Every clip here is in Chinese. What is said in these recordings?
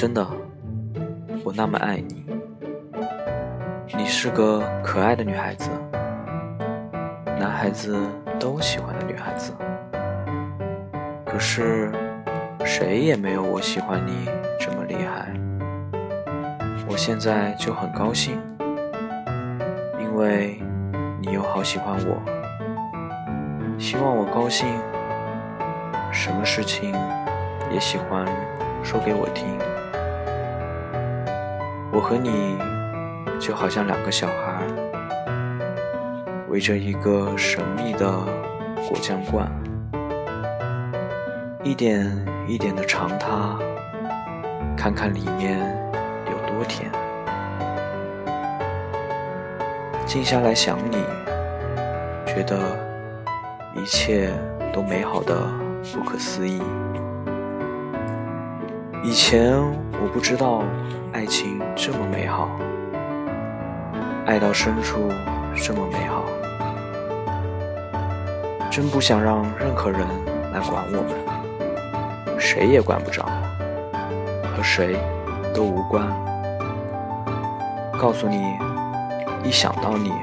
真的，我那么爱你。你是个可爱的女孩子，男孩子都喜欢的女孩子。可是，谁也没有我喜欢你这么厉害。我现在就很高兴，因为你又好喜欢我。希望我高兴，什么事情也喜欢说给我听。我和你就好像两个小孩，围着一个神秘的果酱罐，一点一点的尝它，看看里面有多甜。静下来想你，觉得一切都美好的不可思议。以前我不知道爱情这么美好，爱到深处这么美好，真不想让任何人来管我们，谁也管不着，和谁都无关。告诉你，一想到你，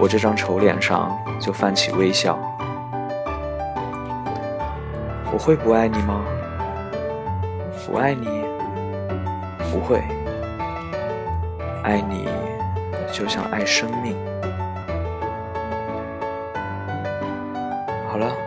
我这张丑脸上就泛起微笑。我会不爱你吗？不爱你，不会。爱你，就像爱生命。好了。